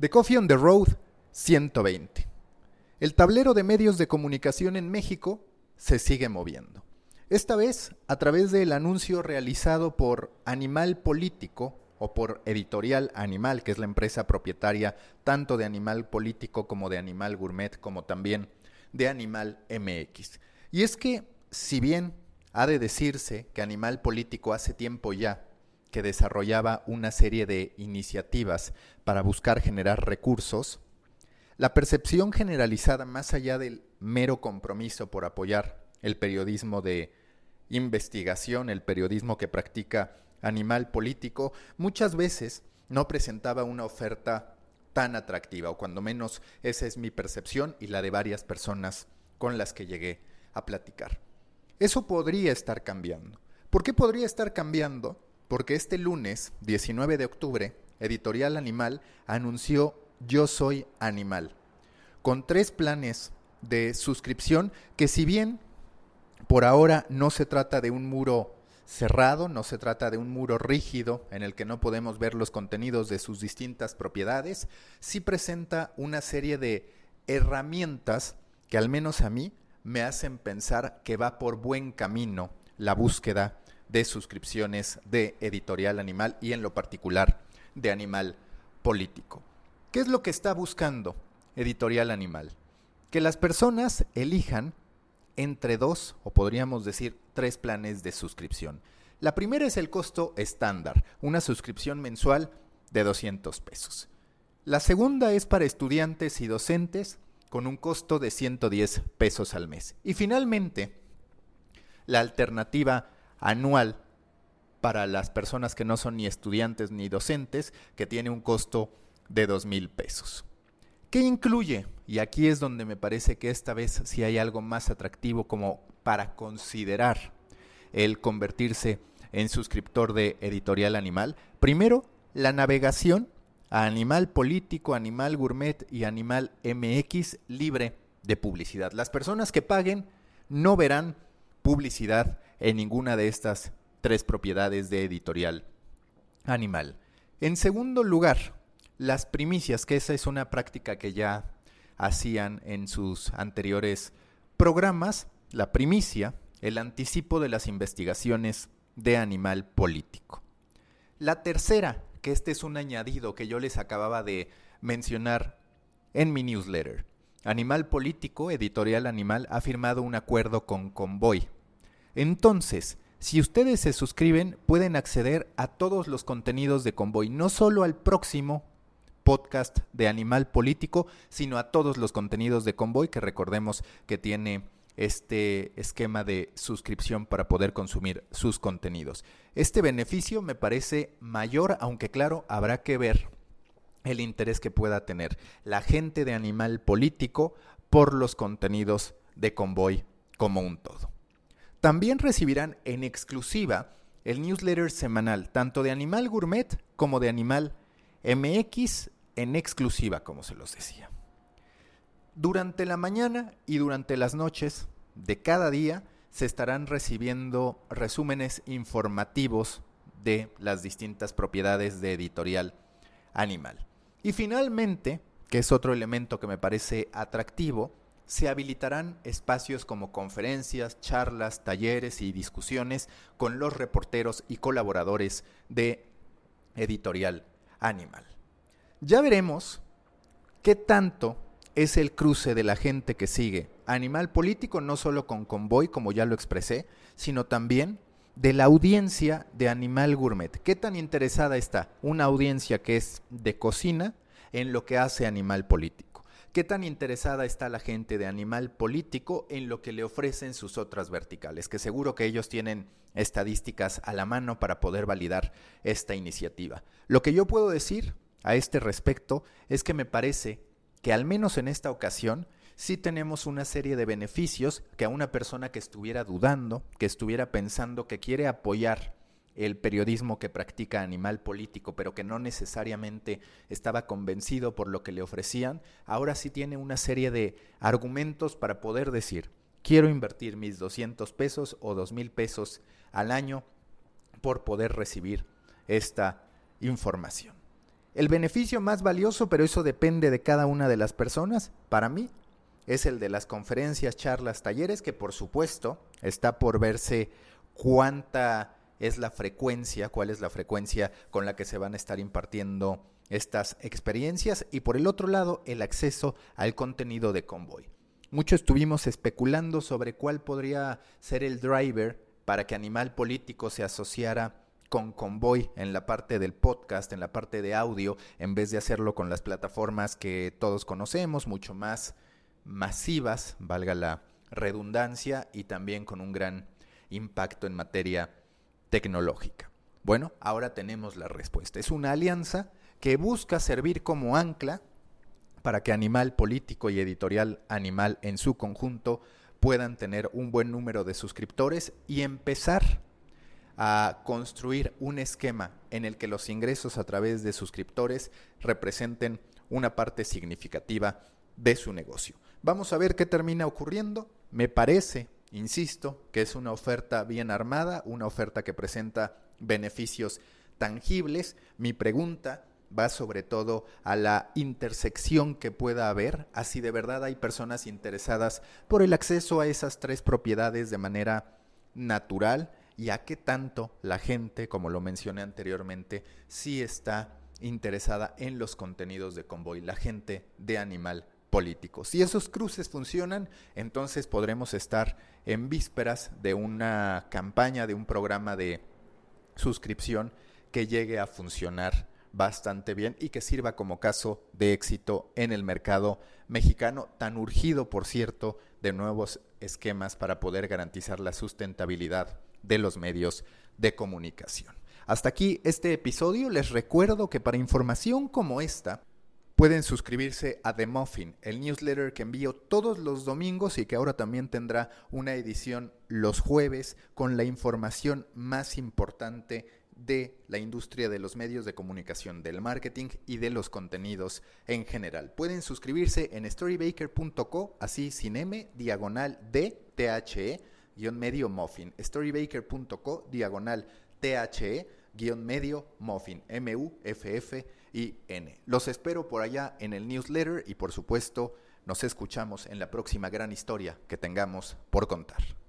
The Coffee on the Road 120. El tablero de medios de comunicación en México se sigue moviendo. Esta vez a través del anuncio realizado por Animal Político o por Editorial Animal, que es la empresa propietaria tanto de Animal Político como de Animal Gourmet, como también de Animal MX. Y es que, si bien ha de decirse que Animal Político hace tiempo ya que desarrollaba una serie de iniciativas para buscar generar recursos, la percepción generalizada, más allá del mero compromiso por apoyar el periodismo de investigación, el periodismo que practica animal político, muchas veces no presentaba una oferta tan atractiva, o cuando menos esa es mi percepción y la de varias personas con las que llegué a platicar. Eso podría estar cambiando. ¿Por qué podría estar cambiando? Porque este lunes, 19 de octubre, Editorial Animal anunció Yo Soy Animal, con tres planes de suscripción que si bien por ahora no se trata de un muro cerrado, no se trata de un muro rígido en el que no podemos ver los contenidos de sus distintas propiedades, sí presenta una serie de herramientas que al menos a mí me hacen pensar que va por buen camino la búsqueda de suscripciones de Editorial Animal y en lo particular de Animal Político. ¿Qué es lo que está buscando Editorial Animal? Que las personas elijan entre dos o podríamos decir tres planes de suscripción. La primera es el costo estándar, una suscripción mensual de 200 pesos. La segunda es para estudiantes y docentes con un costo de 110 pesos al mes. Y finalmente, la alternativa anual para las personas que no son ni estudiantes ni docentes, que tiene un costo de dos mil pesos. ¿Qué incluye? Y aquí es donde me parece que esta vez sí hay algo más atractivo como para considerar el convertirse en suscriptor de Editorial Animal. Primero, la navegación a Animal Político, Animal Gourmet y Animal MX libre de publicidad. Las personas que paguen no verán publicidad en ninguna de estas tres propiedades de editorial animal. En segundo lugar, las primicias, que esa es una práctica que ya hacían en sus anteriores programas, la primicia, el anticipo de las investigaciones de animal político. La tercera, que este es un añadido que yo les acababa de mencionar en mi newsletter. Animal Político, Editorial Animal, ha firmado un acuerdo con Convoy, entonces, si ustedes se suscriben, pueden acceder a todos los contenidos de Convoy, no solo al próximo podcast de Animal Político, sino a todos los contenidos de Convoy, que recordemos que tiene este esquema de suscripción para poder consumir sus contenidos. Este beneficio me parece mayor, aunque claro, habrá que ver el interés que pueda tener la gente de Animal Político por los contenidos de Convoy como un todo. También recibirán en exclusiva el newsletter semanal, tanto de Animal Gourmet como de Animal MX en exclusiva, como se los decía. Durante la mañana y durante las noches de cada día se estarán recibiendo resúmenes informativos de las distintas propiedades de editorial animal. Y finalmente, que es otro elemento que me parece atractivo, se habilitarán espacios como conferencias, charlas, talleres y discusiones con los reporteros y colaboradores de Editorial Animal. Ya veremos qué tanto es el cruce de la gente que sigue Animal Político, no solo con Convoy, como ya lo expresé, sino también de la audiencia de Animal Gourmet. ¿Qué tan interesada está una audiencia que es de cocina en lo que hace Animal Político? ¿Qué tan interesada está la gente de Animal Político en lo que le ofrecen sus otras verticales? Que seguro que ellos tienen estadísticas a la mano para poder validar esta iniciativa. Lo que yo puedo decir a este respecto es que me parece que al menos en esta ocasión sí tenemos una serie de beneficios que a una persona que estuviera dudando, que estuviera pensando que quiere apoyar el periodismo que practica Animal Político, pero que no necesariamente estaba convencido por lo que le ofrecían, ahora sí tiene una serie de argumentos para poder decir, quiero invertir mis 200 pesos o 2 mil pesos al año por poder recibir esta información. El beneficio más valioso, pero eso depende de cada una de las personas, para mí, es el de las conferencias, charlas, talleres, que por supuesto está por verse cuánta es la frecuencia, cuál es la frecuencia con la que se van a estar impartiendo estas experiencias y por el otro lado el acceso al contenido de Convoy. Mucho estuvimos especulando sobre cuál podría ser el driver para que Animal Político se asociara con Convoy en la parte del podcast, en la parte de audio, en vez de hacerlo con las plataformas que todos conocemos, mucho más masivas, valga la redundancia, y también con un gran impacto en materia tecnológica. Bueno, ahora tenemos la respuesta. Es una alianza que busca servir como ancla para que Animal Político y Editorial Animal en su conjunto puedan tener un buen número de suscriptores y empezar a construir un esquema en el que los ingresos a través de suscriptores representen una parte significativa de su negocio. Vamos a ver qué termina ocurriendo. Me parece, insisto, que es una oferta bien armada, una oferta que presenta beneficios tangibles. Mi pregunta va sobre todo a la intersección que pueda haber, así de verdad hay personas interesadas por el acceso a esas tres propiedades de manera natural y a qué tanto la gente, como lo mencioné anteriormente, sí está interesada en los contenidos de Convoy, la gente de Animal Político. Si esos cruces funcionan, entonces podremos estar en vísperas de una campaña, de un programa de suscripción que llegue a funcionar bastante bien y que sirva como caso de éxito en el mercado mexicano, tan urgido, por cierto, de nuevos esquemas para poder garantizar la sustentabilidad de los medios de comunicación. Hasta aquí este episodio. Les recuerdo que para información como esta, pueden suscribirse a The Muffin, el newsletter que envío todos los domingos y que ahora también tendrá una edición los jueves con la información más importante de la industria de los medios de comunicación, del marketing y de los contenidos en general. Pueden suscribirse en storybaker.co, así sin M, diagonal de THE, guion medio muffin. storybaker.co, diagonal THE, guion medio muffin. M-U-F-F-I-N. Los espero por allá en el newsletter y por supuesto nos escuchamos en la próxima gran historia que tengamos por contar.